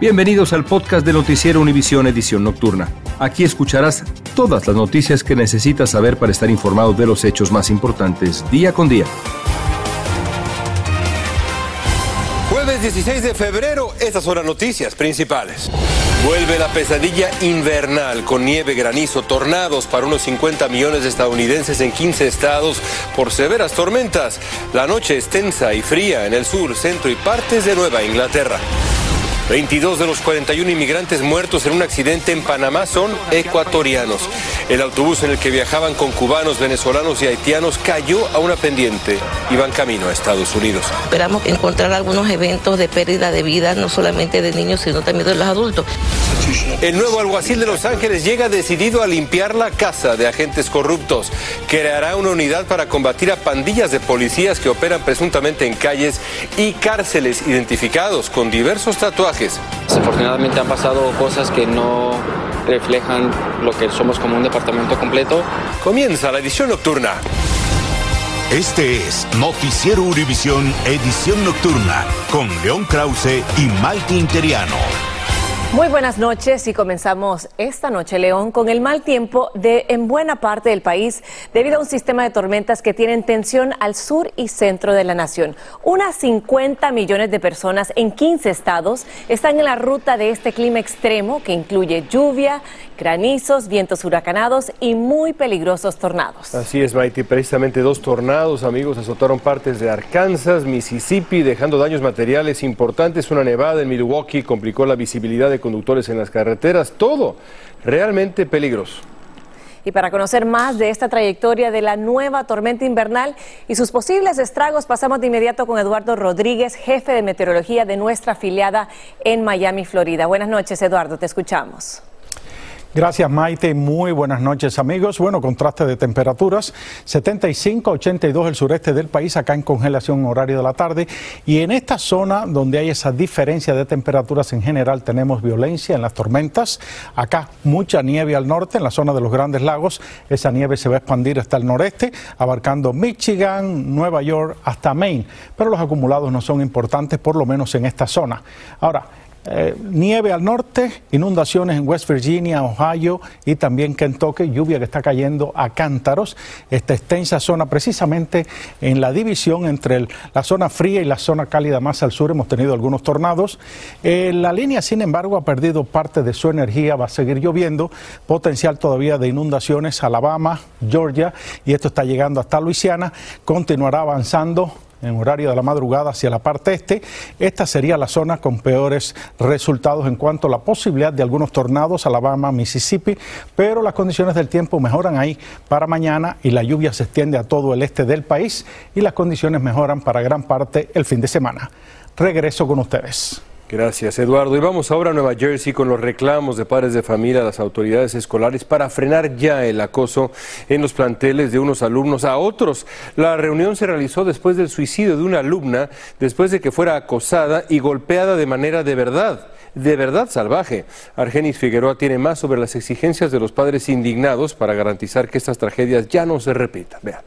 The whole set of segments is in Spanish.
Bienvenidos al podcast de Noticiero Univisión Edición Nocturna. Aquí escucharás todas las noticias que necesitas saber para estar informado de los hechos más importantes día con día. Jueves 16 de febrero, estas son las noticias principales. Vuelve la pesadilla invernal con nieve, granizo, tornados para unos 50 millones de estadounidenses en 15 estados por severas tormentas. La noche es tensa y fría en el sur, centro y partes de Nueva Inglaterra. 22 de los 41 inmigrantes muertos en un accidente en Panamá son ecuatorianos. El autobús en el que viajaban con cubanos, venezolanos y haitianos cayó a una pendiente. Iban camino a Estados Unidos. Esperamos encontrar algunos eventos de pérdida de vida, no solamente de niños, sino también de los adultos. El nuevo alguacil de Los Ángeles llega decidido a limpiar la casa de agentes corruptos. Creará una unidad para combatir a pandillas de policías que operan presuntamente en calles y cárceles identificados con diversos tatuajes. Desafortunadamente han pasado cosas que no reflejan lo que somos como un departamento completo. Comienza la edición nocturna. Este es Noticiero Univisión Edición Nocturna con León Krause y Malti Interiano. Muy buenas noches y comenzamos esta noche, León, con el mal tiempo de en buena parte del país debido a un sistema de tormentas que tienen tensión al sur y centro de la nación. Unas 50 millones de personas en 15 estados están en la ruta de este clima extremo que incluye lluvia, granizos, vientos huracanados y muy peligrosos tornados. Así es, Maite. Precisamente dos tornados, amigos, azotaron partes de Arkansas, Mississippi, dejando daños materiales importantes. Una nevada en Milwaukee complicó la visibilidad de conductores en las carreteras, todo realmente peligroso. Y para conocer más de esta trayectoria de la nueva tormenta invernal y sus posibles estragos, pasamos de inmediato con Eduardo Rodríguez, jefe de meteorología de nuestra afiliada en Miami, Florida. Buenas noches, Eduardo, te escuchamos. Gracias Maite, muy buenas noches amigos. Bueno, contraste de temperaturas, 75 82 el sureste del país, acá en congelación horario de la tarde. Y en esta zona donde hay esa diferencia de temperaturas en general tenemos violencia en las tormentas. Acá mucha nieve al norte, en la zona de los grandes lagos. Esa nieve se va a expandir hasta el noreste, abarcando Michigan, Nueva York, hasta Maine. Pero los acumulados no son importantes, por lo menos en esta zona. Ahora, eh, nieve al norte, inundaciones en West Virginia, Ohio y también Kentucky, lluvia que está cayendo a cántaros. Esta extensa zona, precisamente en la división entre la zona fría y la zona cálida más al sur, hemos tenido algunos tornados. Eh, la línea, sin embargo, ha perdido parte de su energía, va a seguir lloviendo, potencial todavía de inundaciones, Alabama, Georgia, y esto está llegando hasta Luisiana, continuará avanzando en horario de la madrugada hacia la parte este. Esta sería la zona con peores resultados en cuanto a la posibilidad de algunos tornados, Alabama, Mississippi, pero las condiciones del tiempo mejoran ahí para mañana y la lluvia se extiende a todo el este del país y las condiciones mejoran para gran parte el fin de semana. Regreso con ustedes. Gracias, Eduardo. Y vamos ahora a Nueva Jersey con los reclamos de padres de familia a las autoridades escolares para frenar ya el acoso en los planteles de unos alumnos a otros. La reunión se realizó después del suicidio de una alumna, después de que fuera acosada y golpeada de manera de verdad de verdad salvaje. Argenis Figueroa tiene más sobre las exigencias de los padres indignados para garantizar que estas tragedias ya no se repitan. Vean.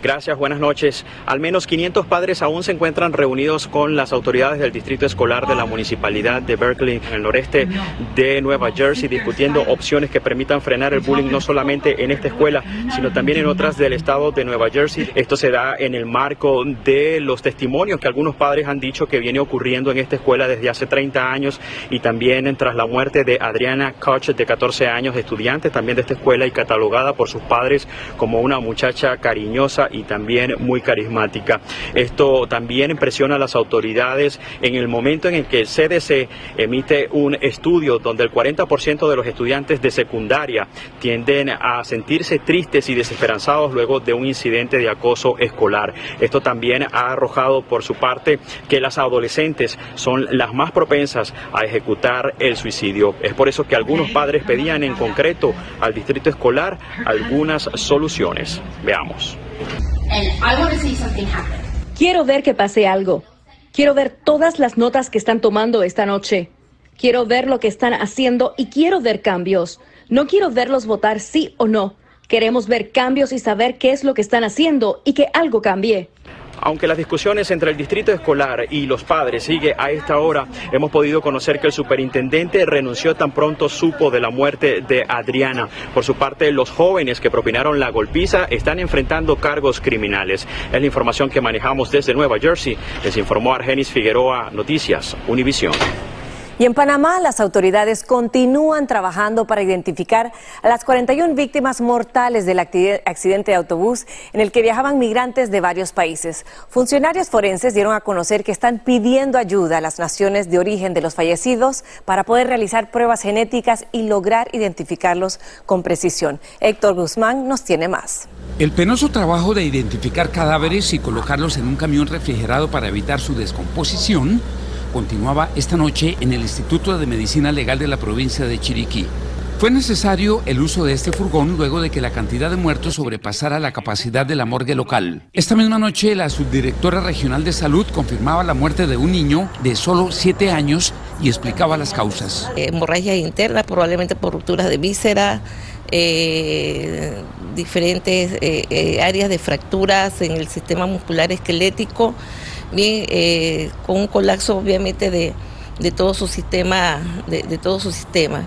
Gracias, buenas noches. Al menos 500 padres aún se encuentran reunidos con las autoridades del distrito escolar de la municipalidad de Berkeley, en el noreste de Nueva Jersey, discutiendo opciones que permitan frenar el bullying no solamente en esta escuela, sino también en otras del estado de Nueva Jersey. Esto se da en el marco de los testimonios que algunos padres han dicho que viene ocurriendo en esta escuela desde hace 30 años y también tras la muerte de Adriana Koch, de 14 años, estudiante también de esta escuela y catalogada por sus padres como una muchacha cariñosa y también muy carismática. Esto también impresiona a las autoridades en el momento en el que el CDC emite un estudio donde el 40% de los estudiantes de secundaria tienden a sentirse tristes y desesperanzados luego de un incidente de acoso escolar. Esto también ha arrojado por su parte que las adolescentes son las más propensas a ejecutar el suicidio. Es por eso que algunos padres pedían en concreto al distrito escolar algunas soluciones. Veamos. Quiero ver que pase algo. Quiero ver todas las notas que están tomando esta noche. Quiero ver lo que están haciendo y quiero ver cambios. No quiero verlos votar sí o no. Queremos ver cambios y saber qué es lo que están haciendo y que algo cambie. Aunque las discusiones entre el distrito escolar y los padres sigue a esta hora, hemos podido conocer que el superintendente renunció tan pronto supo de la muerte de Adriana. Por su parte, los jóvenes que propinaron la golpiza están enfrentando cargos criminales. Es la información que manejamos desde Nueva Jersey. Les informó Argenis Figueroa, Noticias, Univisión. Y en Panamá, las autoridades continúan trabajando para identificar a las 41 víctimas mortales del accidente de autobús en el que viajaban migrantes de varios países. Funcionarios forenses dieron a conocer que están pidiendo ayuda a las naciones de origen de los fallecidos para poder realizar pruebas genéticas y lograr identificarlos con precisión. Héctor Guzmán nos tiene más. El penoso trabajo de identificar cadáveres y colocarlos en un camión refrigerado para evitar su descomposición continuaba esta noche en el Instituto de Medicina Legal de la provincia de Chiriquí. Fue necesario el uso de este furgón luego de que la cantidad de muertos sobrepasara la capacidad de la morgue local. Esta misma noche, la subdirectora regional de salud confirmaba la muerte de un niño de solo 7 años y explicaba las causas. Hemorragia interna, probablemente por rupturas de víscera, eh, diferentes eh, eh, áreas de fracturas en el sistema muscular esquelético bien eh, con un colapso obviamente de, todo su sistema, de, todo su sistema.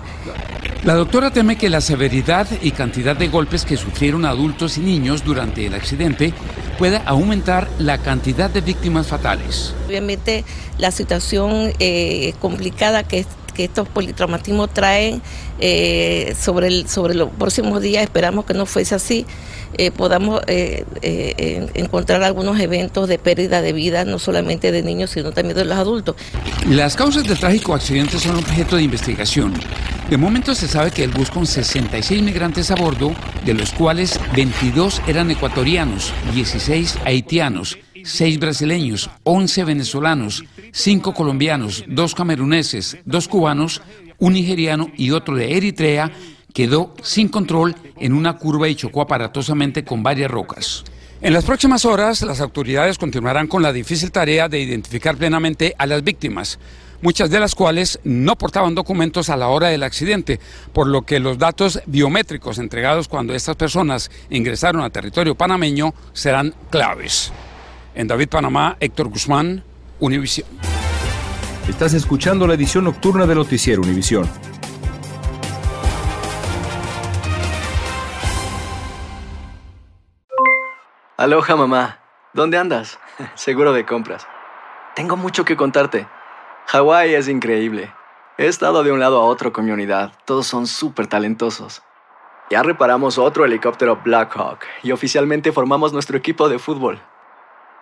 La doctora teme que la severidad y cantidad de golpes que sufrieron adultos y niños durante el accidente pueda aumentar la cantidad de víctimas fatales. Obviamente la situación eh, complicada que, que estos politraumatismos traen eh, sobre, el, sobre los próximos días, esperamos que no fuese así, eh, podamos eh, encontrar algunos eventos de pérdida de vida, no solamente de niños, sino también de los adultos. Las causas del trágico accidente son objeto de investigación. De momento se sabe que el bus con 66 migrantes a bordo, de los cuales 22 eran ecuatorianos, 16 haitianos, 6 brasileños, 11 venezolanos, 5 colombianos, 2 cameruneses, 2 cubanos, un nigeriano y otro de Eritrea, quedó sin control en una curva y chocó aparatosamente con varias rocas. En las próximas horas, las autoridades continuarán con la difícil tarea de identificar plenamente a las víctimas, muchas de las cuales no portaban documentos a la hora del accidente, por lo que los datos biométricos entregados cuando estas personas ingresaron a territorio panameño serán claves. En David, Panamá, Héctor Guzmán, Univisión. Estás escuchando la edición nocturna de Noticiero Univisión. Aloha mamá, ¿dónde andas? Seguro de compras. Tengo mucho que contarte. Hawái es increíble. He estado de un lado a otro con mi unidad. Todos son súper talentosos. Ya reparamos otro helicóptero Blackhawk y oficialmente formamos nuestro equipo de fútbol.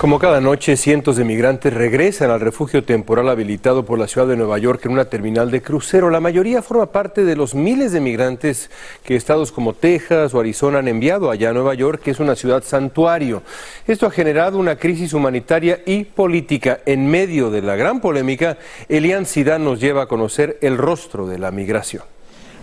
Como cada noche, cientos de migrantes regresan al refugio temporal habilitado por la ciudad de Nueva York en una terminal de crucero. La mayoría forma parte de los miles de migrantes que estados como Texas o Arizona han enviado allá a Nueva York, que es una ciudad santuario. Esto ha generado una crisis humanitaria y política. En medio de la gran polémica, Elian Sidán nos lleva a conocer el rostro de la migración.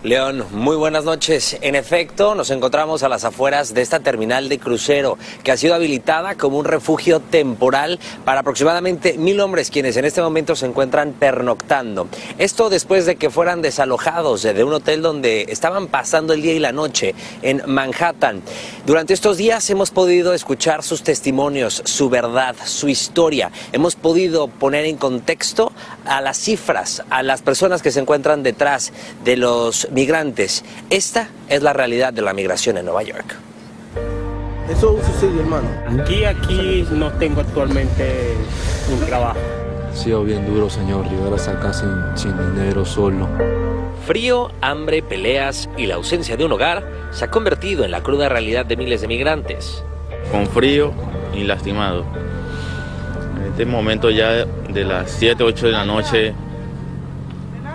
León, muy buenas noches. En efecto, nos encontramos a las afueras de esta terminal de crucero que ha sido habilitada como un refugio temporal para aproximadamente mil hombres quienes en este momento se encuentran pernoctando. Esto después de que fueran desalojados de un hotel donde estaban pasando el día y la noche en Manhattan. Durante estos días hemos podido escuchar sus testimonios, su verdad, su historia. Hemos podido poner en contexto a las cifras, a las personas que se encuentran detrás de los migrantes. Esta es la realidad de la migración en Nueva York. Eso es un suicidio, hermano. Aquí, aquí no tengo actualmente un trabajo. Ha sido bien duro, señor, llegar hasta acá sin, sin dinero, solo. Frío, hambre, peleas y la ausencia de un hogar se ha convertido en la cruda realidad de miles de migrantes. Con frío y lastimado. En este momento ya de las 7, 8 de la noche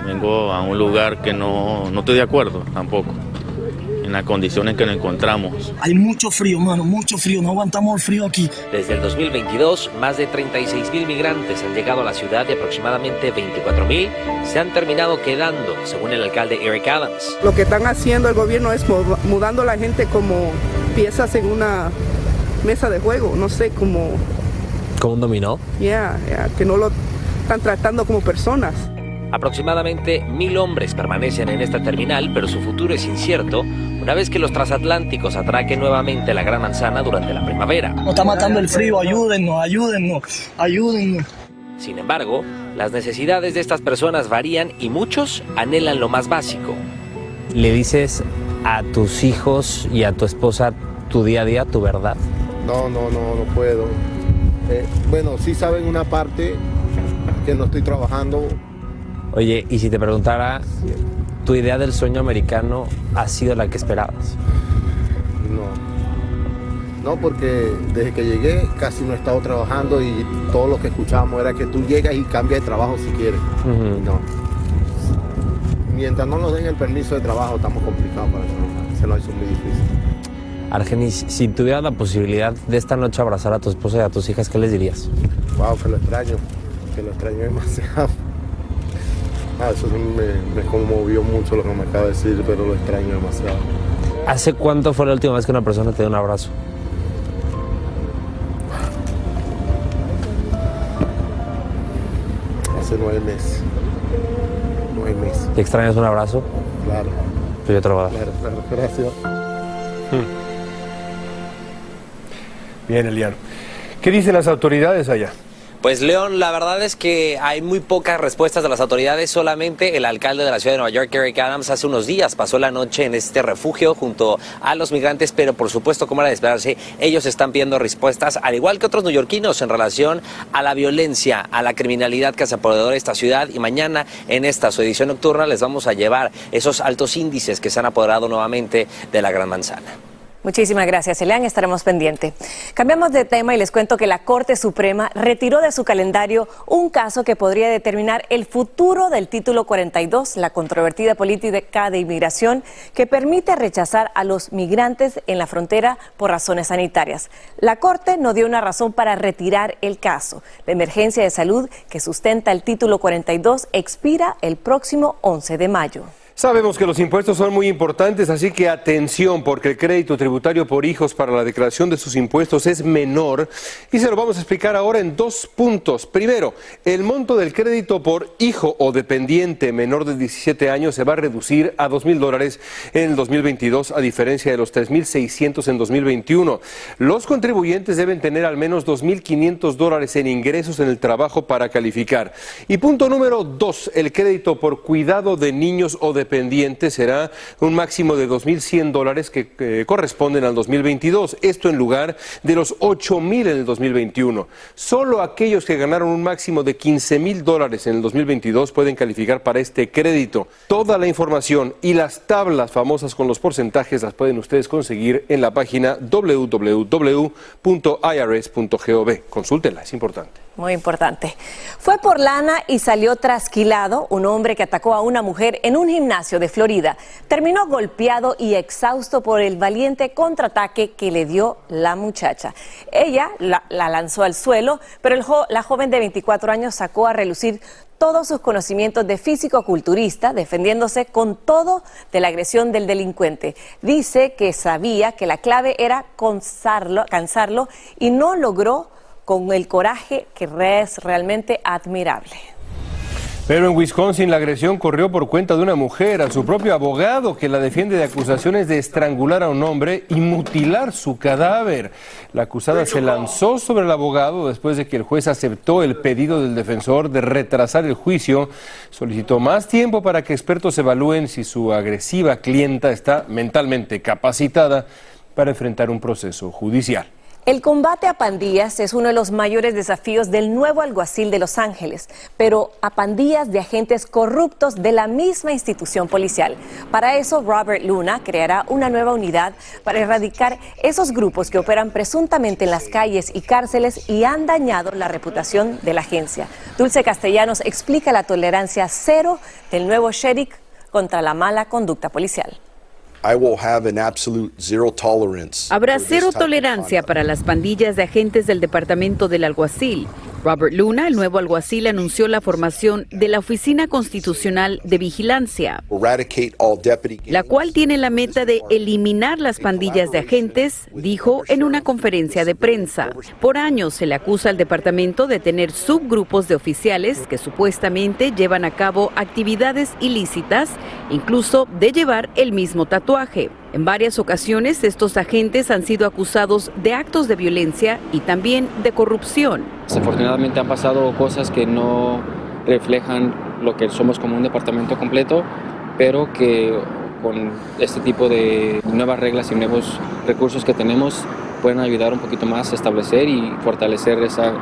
Vengo a un lugar que no, no estoy de acuerdo tampoco en las condiciones que nos encontramos. Hay mucho frío, mano, mucho frío, no aguantamos el frío aquí. Desde el 2022, más de 36 mil migrantes han llegado a la ciudad y aproximadamente 24 mil se han terminado quedando, según el alcalde Eric Adams. Lo que están haciendo el gobierno es mudando a la gente como piezas en una mesa de juego, no sé, como... ¿Como un dominó? Ya, que no lo están tratando como personas. Aproximadamente mil hombres permanecen en esta terminal, pero su futuro es incierto una vez que los transatlánticos atraquen nuevamente la Gran Manzana durante la primavera. Nos está matando el frío, ayúdennos, ayúdennos, ayúdennos. Sin embargo, las necesidades de estas personas varían y muchos anhelan lo más básico. ¿Le dices a tus hijos y a tu esposa tu día a día, tu verdad? No, no, no, no puedo. Eh, bueno, sí saben una parte que no estoy trabajando Oye, y si te preguntara, ¿tu idea del sueño americano ha sido la que esperabas? No. No, porque desde que llegué casi no he estado trabajando y todo lo que escuchábamos era que tú llegas y cambias de trabajo si quieres. No. Mientras no nos den el permiso de trabajo, estamos complicados para eso. Se lo hizo muy difícil. Argenis, si tuvieras la posibilidad de esta noche abrazar a tu esposa y a tus hijas, ¿qué les dirías? Wow, que lo extraño, que lo extraño demasiado. Ah, eso me, me, conmovió mucho lo que me acaba de decir, pero lo extraño demasiado. ¿Hace cuánto fue la última vez que una persona te dio un abrazo? Hace nueve meses. Nueve meses. ¿Te extrañas un abrazo? Claro. Pues yo te lo voy a dar. Claro, claro, gracias. Hmm. Bien, Eliano. ¿Qué dicen las autoridades allá? Pues León, la verdad es que hay muy pocas respuestas de las autoridades. Solamente el alcalde de la ciudad de Nueva York, Eric Adams, hace unos días pasó la noche en este refugio junto a los migrantes, pero por supuesto, como era de esperarse, ellos están pidiendo respuestas, al igual que otros neoyorquinos, en relación a la violencia, a la criminalidad que se apoderó de esta ciudad. Y mañana, en esta su edición nocturna, les vamos a llevar esos altos índices que se han apoderado nuevamente de la Gran Manzana. Muchísimas gracias, Elian. Estaremos pendientes. Cambiamos de tema y les cuento que la Corte Suprema retiró de su calendario un caso que podría determinar el futuro del título 42, la controvertida política de inmigración que permite rechazar a los migrantes en la frontera por razones sanitarias. La Corte no dio una razón para retirar el caso. La emergencia de salud que sustenta el título 42 expira el próximo 11 de mayo. Sabemos que los impuestos son muy importantes, así que atención, porque el crédito tributario por hijos para la declaración de sus impuestos es menor y se lo vamos a explicar ahora en dos puntos. Primero, el monto del crédito por hijo o dependiente menor de 17 años se va a reducir a 2 mil dólares en el 2022, a diferencia de los 3.600 en 2021. Los contribuyentes deben tener al menos 2.500 dólares en ingresos en el trabajo para calificar. Y punto número dos, el crédito por cuidado de niños o dependientes pendiente será un máximo de 2.100 dólares que corresponden al 2022. Esto en lugar de los 8.000 en el 2021. Solo aquellos que ganaron un máximo de 15.000 dólares en el 2022 pueden calificar para este crédito. Toda la información y las tablas famosas con los porcentajes las pueden ustedes conseguir en la página www.irs.gov. Consúltenla, es importante. Muy importante. Fue por lana y salió trasquilado un hombre que atacó a una mujer en un gimnasio de Florida. Terminó golpeado y exhausto por el valiente contraataque que le dio la muchacha. Ella la, lanzó al suelo, pero la joven de 24 años sacó a relucir todos sus conocimientos de físico-culturista, defendiéndose con todo de la agresión del delincuente. Dice que sabía que la clave era cansarlo, cansarlo y no logró con el coraje que es realmente admirable. Pero en Wisconsin la agresión corrió por cuenta de una mujer, a su propio abogado que la defiende de acusaciones de estrangular a un hombre y mutilar su cadáver. La acusada se lanzó sobre el abogado después de que el juez aceptó el pedido del defensor de retrasar el juicio. Solicitó más tiempo para que expertos evalúen si su agresiva clienta está mentalmente capacitada para enfrentar un proceso judicial. El combate a pandillas es uno de los mayores desafíos del nuevo alguacil de Los Ángeles, pero a pandillas de agentes corruptos de la misma institución policial. Para eso, Robert Luna creará una nueva unidad para erradicar esos grupos que operan presuntamente en las calles y cárceles y han dañado la reputación de la agencia. Dulce Castellanos explica la tolerancia cero del nuevo sheriff contra la mala conducta policial. Habrá cero tolerancia para las pandillas de agentes del Departamento del Alguacil. Robert Luna, el nuevo alguacil, anunció la formación de la Oficina Constitucional de Vigilancia, la cual tiene la meta de eliminar las pandillas de agentes, dijo en una conferencia de prensa. Por años se le acusa al departamento de tener subgrupos de oficiales que supuestamente llevan a cabo actividades ilícitas, incluso de llevar el mismo tatuaje. En varias ocasiones estos agentes han sido acusados de actos de violencia y también de corrupción. Desafortunadamente han pasado cosas que no reflejan lo que somos como un departamento completo, pero que con este tipo de nuevas reglas y nuevos recursos que tenemos pueden ayudar un poquito más a establecer y fortalecer esa,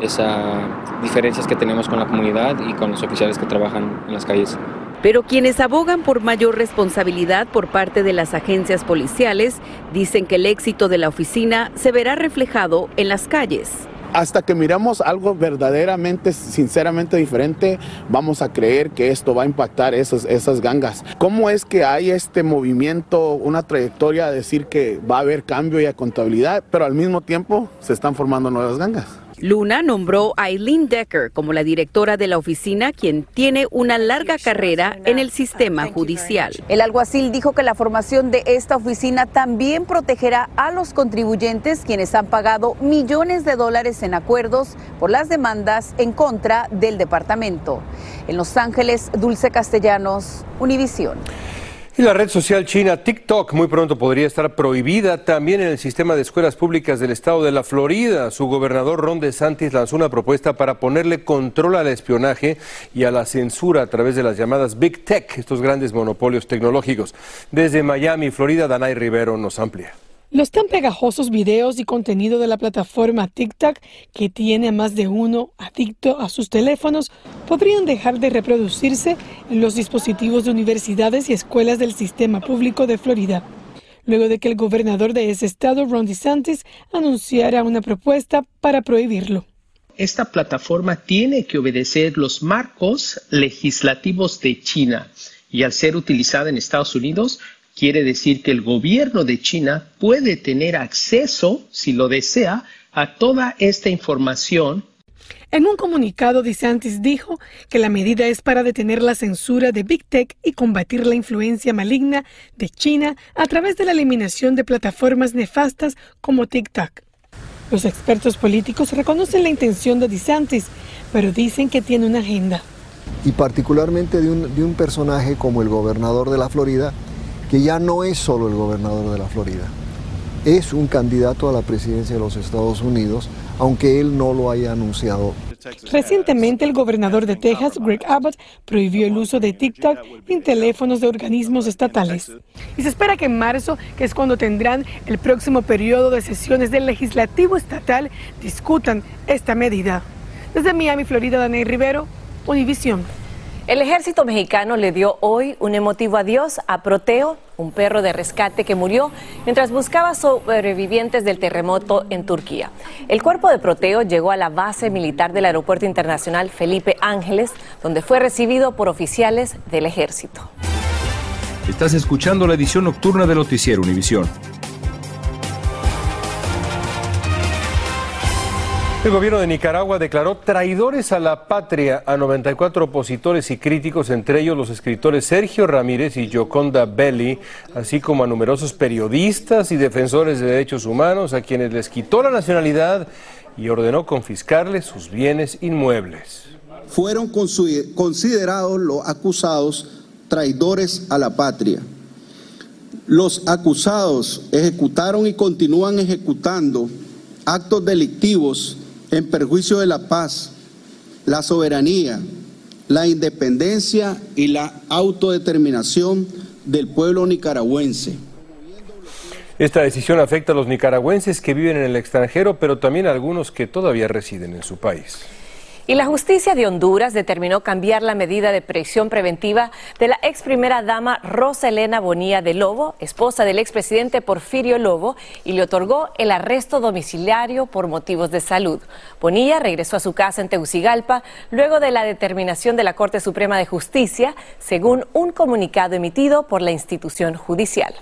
esas diferencias que tenemos con la comunidad y con los oficiales que trabajan en las calles. Pero quienes abogan por mayor responsabilidad por parte de las agencias policiales dicen que el éxito de la oficina se verá reflejado en las calles. Hasta que miramos algo verdaderamente, sinceramente diferente, vamos a creer que esto va a impactar esas, gangas. ¿Cómo es que hay este movimiento, una trayectoria a decir que va a haber cambio y contabilidad, pero al mismo tiempo se están formando nuevas gangas? Luna nombró a Eileen Decker como la directora de la oficina, quien tiene una larga carrera en el sistema judicial. El alguacil dijo que la formación de esta oficina también protegerá a los contribuyentes quienes han pagado millones de dólares en acuerdos por las demandas en contra del departamento. En Los Ángeles, Dulce Castellanos, Univisión. Y la red social china TikTok muy pronto podría estar prohibida también en el sistema de escuelas públicas del estado de la Florida. Su gobernador Ron DeSantis lanzó una propuesta para ponerle control al espionaje y a la censura a través de las llamadas Big Tech, estos grandes monopolios tecnológicos. Desde Miami, Florida, Danay Rivero nos amplia. Los tan pegajosos videos y contenido de la plataforma TikTok, que tiene a más de uno adicto a sus teléfonos, podrían dejar de reproducirse en los dispositivos de universidades y escuelas del sistema público de Florida, luego de que el gobernador de ese estado, Ron DeSantis, anunciara una propuesta para prohibirlo. Esta plataforma tiene que obedecer los marcos legislativos de China y al ser utilizada en Estados Unidos Quiere decir que el gobierno de China puede tener acceso, si lo desea, a toda esta información. En un comunicado, DeSantis dijo que la medida es para detener la censura de Big Tech y combatir la influencia maligna de China a través de la eliminación de plataformas nefastas como TikTok. Los expertos políticos reconocen la intención de DeSantis, pero dicen que tiene una agenda. Y particularmente de un, de un personaje como el gobernador de la Florida, que ya no es solo el gobernador de la Florida, es un candidato a la presidencia de los Estados Unidos aunque él no lo haya anunciado. Recientemente, el gobernador de Texas, Greg Abbott, prohibió el uso de TikTok en teléfonos de organismos estatales. Y se espera que en marzo, que es cuando tendrán el próximo periodo de sesiones del legislativo estatal, discutan esta medida. Desde Miami, Florida, Daniel Rivero, Univisión. El ejército mexicano le dio hoy un emotivo adiós a Proteo, un perro de rescate que murió mientras buscaba sobrevivientes del terremoto en Turquía. El cuerpo de Proteo llegó a la base militar del Aeropuerto Internacional Felipe Ángeles, donde fue recibido por oficiales del ejército. Estás escuchando la edición nocturna de Noticiero Univisión. El gobierno de Nicaragua declaró traidores a la patria a 94 opositores y críticos, entre ellos los escritores Sergio Ramírez y Gioconda Belli, así como a numerosos periodistas y defensores de derechos humanos, a quienes les quitó la nacionalidad y ordenó confiscarles sus bienes inmuebles. Fueron considerados los acusados traidores a la patria. Los acusados ejecutaron y continúan ejecutando actos delictivos en perjuicio de la paz, la soberanía, la independencia y la autodeterminación del pueblo nicaragüense. Esta decisión afecta a los nicaragüenses que viven en el extranjero, pero también a algunos que todavía residen en su país. Y la justicia de Honduras determinó cambiar la medida de prisión preventiva de la ex primera dama Rosa Elena Bonilla de Lobo, esposa del expresidente Porfirio Lobo, y le otorgó el arresto domiciliario por motivos de salud. Bonilla regresó a su casa en Tegucigalpa luego de la determinación de la Corte Suprema de Justicia, según un comunicado emitido por la institución judicial.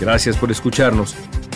Gracias por escucharnos.